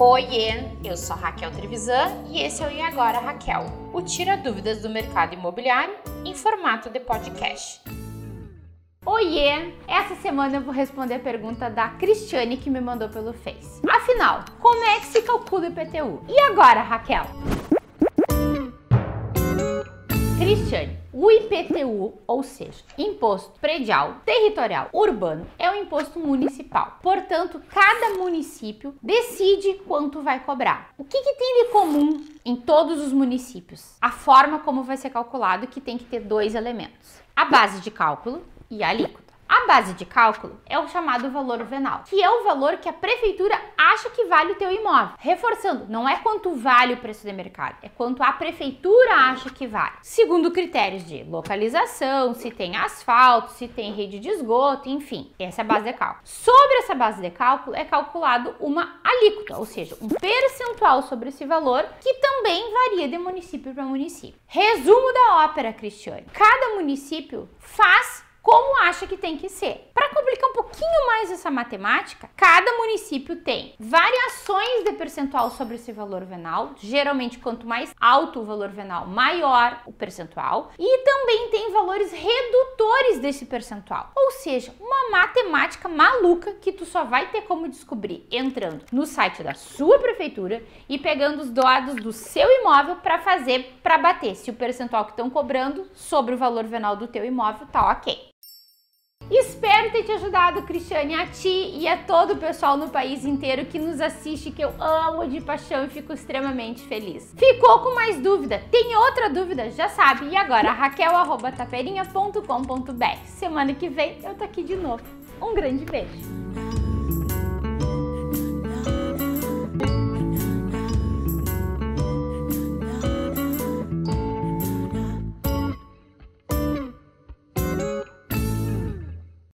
Oiê, eu sou Raquel Trevisan e esse é o E Agora Raquel, o Tira Dúvidas do Mercado Imobiliário em formato de podcast. Oiê! Essa semana eu vou responder a pergunta da Cristiane que me mandou pelo Face. Afinal, como é que se calcula o IPTU? E agora, Raquel? Cristiane, o IPTU, ou seja, Imposto Predial Territorial Urbano, é um imposto municipal. Portanto, cada município decide quanto vai cobrar. O que, que tem de comum em todos os municípios? A forma como vai ser calculado, que tem que ter dois elementos: a base de cálculo e a alíquota. A base de cálculo é o chamado valor venal, que é o valor que a prefeitura acha que vale o teu imóvel. Reforçando, não é quanto vale o preço de mercado, é quanto a prefeitura acha que vale. Segundo critérios de localização, se tem asfalto, se tem rede de esgoto, enfim, essa é a base de cálculo. Sobre essa base de cálculo é calculado uma alíquota, ou seja, um percentual sobre esse valor que também varia de município para município. Resumo da ópera, Cristiane. Cada município faz acha que tem que ser. Para complicar um pouquinho mais essa matemática, cada município tem variações de percentual sobre esse valor venal. Geralmente, quanto mais alto o valor venal, maior o percentual. E também tem valores redutores desse percentual. Ou seja, uma matemática maluca que tu só vai ter como descobrir entrando no site da sua prefeitura e pegando os dados do seu imóvel para fazer para bater se o percentual que estão cobrando sobre o valor venal do teu imóvel tá ok. Espero ter te ajudado, Cristiane, a ti e a todo o pessoal no país inteiro que nos assiste, que eu amo de paixão e fico extremamente feliz. Ficou com mais dúvida? Tem outra dúvida? Já sabe. E agora, raquel.taperinha.com.br. Semana que vem eu tô aqui de novo. Um grande beijo.